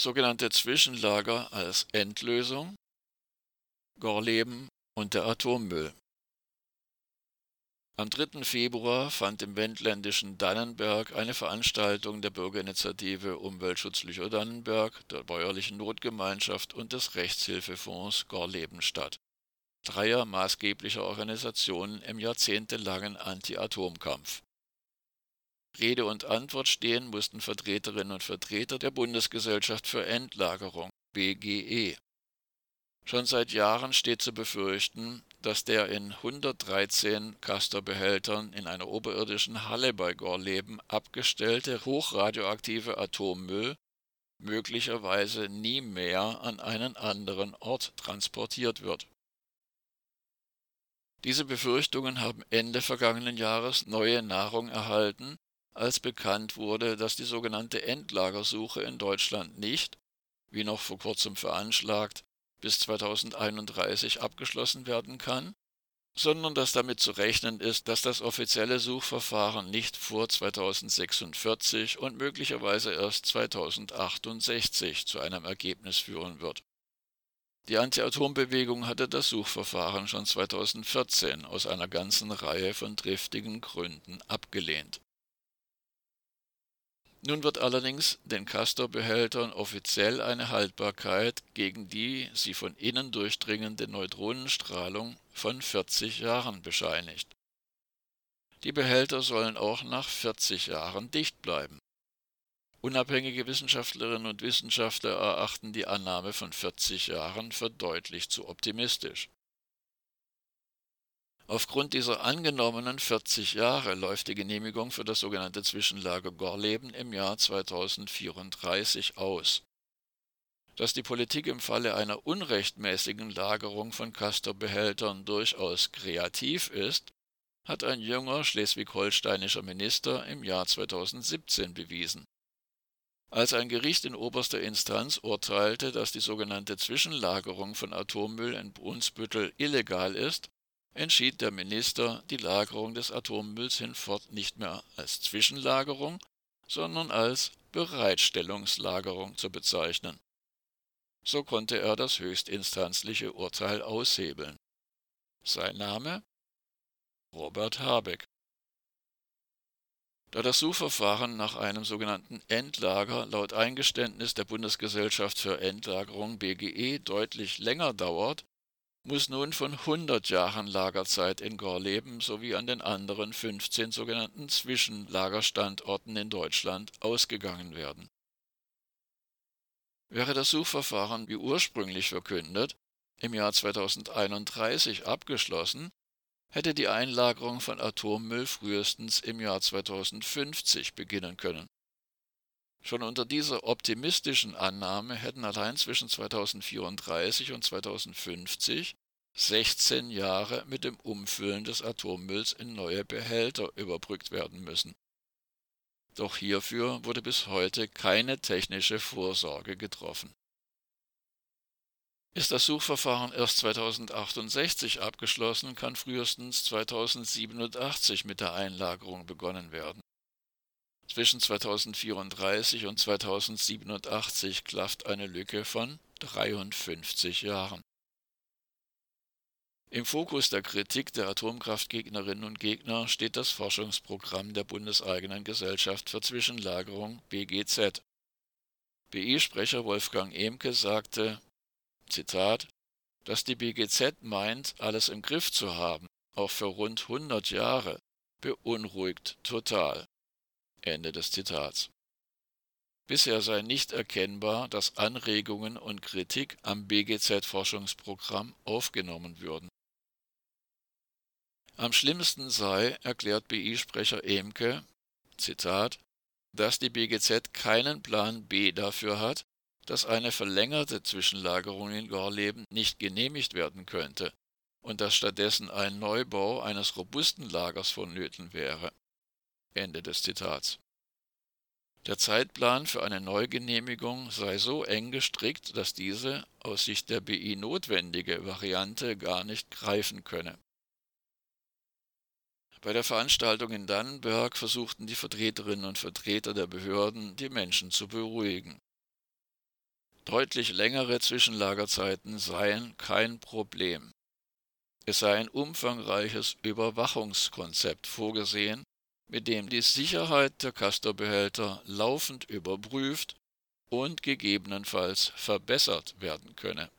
sogenannte Zwischenlager als Endlösung, Gorleben und der Atommüll. Am 3. Februar fand im wendländischen Dannenberg eine Veranstaltung der Bürgerinitiative Umweltschutz Lüchow-Dannenberg, der bäuerlichen Notgemeinschaft und des Rechtshilfefonds Gorleben statt, dreier maßgeblicher Organisationen im jahrzehntelangen Anti-Atomkampf. Rede und Antwort stehen mussten Vertreterinnen und Vertreter der Bundesgesellschaft für Endlagerung BGE. Schon seit Jahren steht zu befürchten, dass der in 113 Castor-Behältern in einer oberirdischen Halle bei Gorleben abgestellte hochradioaktive Atommüll möglicherweise nie mehr an einen anderen Ort transportiert wird. Diese Befürchtungen haben Ende vergangenen Jahres neue Nahrung erhalten, als bekannt wurde, dass die sogenannte Endlagersuche in Deutschland nicht, wie noch vor kurzem veranschlagt, bis 2031 abgeschlossen werden kann, sondern dass damit zu rechnen ist, dass das offizielle Suchverfahren nicht vor 2046 und möglicherweise erst 2068 zu einem Ergebnis führen wird. Die Anti-Atom-Bewegung hatte das Suchverfahren schon 2014 aus einer ganzen Reihe von triftigen Gründen abgelehnt. Nun wird allerdings den Castor-Behältern offiziell eine Haltbarkeit gegen die sie von innen durchdringende Neutronenstrahlung von 40 Jahren bescheinigt. Die Behälter sollen auch nach 40 Jahren dicht bleiben. Unabhängige Wissenschaftlerinnen und Wissenschaftler erachten die Annahme von 40 Jahren für deutlich zu optimistisch. Aufgrund dieser angenommenen 40 Jahre läuft die Genehmigung für das sogenannte Zwischenlager Gorleben im Jahr 2034 aus. Dass die Politik im Falle einer unrechtmäßigen Lagerung von Castor-Behältern durchaus kreativ ist, hat ein junger schleswig-holsteinischer Minister im Jahr 2017 bewiesen. Als ein Gericht in oberster Instanz urteilte, dass die sogenannte Zwischenlagerung von Atommüll in Brunsbüttel illegal ist, entschied der Minister, die Lagerung des Atommülls hinfort nicht mehr als Zwischenlagerung, sondern als Bereitstellungslagerung zu bezeichnen. So konnte er das höchstinstanzliche Urteil aushebeln. Sein Name? Robert Habeck. Da das Suchverfahren nach einem sogenannten Endlager laut Eingeständnis der Bundesgesellschaft für Endlagerung BGE deutlich länger dauert, muss nun von 100 Jahren Lagerzeit in Gorleben sowie an den anderen 15 sogenannten Zwischenlagerstandorten in Deutschland ausgegangen werden. Wäre das Suchverfahren wie ursprünglich verkündet im Jahr 2031 abgeschlossen, hätte die Einlagerung von Atommüll frühestens im Jahr 2050 beginnen können Schon unter dieser optimistischen Annahme hätten allein zwischen 2034 und 2050 16 Jahre mit dem Umfüllen des Atommülls in neue Behälter überbrückt werden müssen. Doch hierfür wurde bis heute keine technische Vorsorge getroffen. Ist das Suchverfahren erst 2068 abgeschlossen, kann frühestens 2087 mit der Einlagerung begonnen werden. Zwischen 2034 und 2087 klafft eine Lücke von 53 Jahren. Im Fokus der Kritik der Atomkraftgegnerinnen und Gegner steht das Forschungsprogramm der bundeseigenen Gesellschaft für Zwischenlagerung BGZ. BI-Sprecher Wolfgang Emke sagte, Zitat, dass die BGZ meint, alles im Griff zu haben, auch für rund 100 Jahre, beunruhigt total. Ende des Zitats. Bisher sei nicht erkennbar, dass Anregungen und Kritik am BGZ-Forschungsprogramm aufgenommen würden. Am schlimmsten sei, erklärt BI-Sprecher Emke, Zitat, dass die BGZ keinen Plan B dafür hat, dass eine verlängerte Zwischenlagerung in Gorleben nicht genehmigt werden könnte und dass stattdessen ein Neubau eines robusten Lagers vonnöten wäre. Ende des Zitats. Der Zeitplan für eine Neugenehmigung sei so eng gestrickt, dass diese aus Sicht der BI notwendige Variante gar nicht greifen könne. Bei der Veranstaltung in Dannenberg versuchten die Vertreterinnen und Vertreter der Behörden, die Menschen zu beruhigen. Deutlich längere Zwischenlagerzeiten seien kein Problem. Es sei ein umfangreiches Überwachungskonzept vorgesehen, mit dem die Sicherheit der Castor-Behälter laufend überprüft und gegebenenfalls verbessert werden könne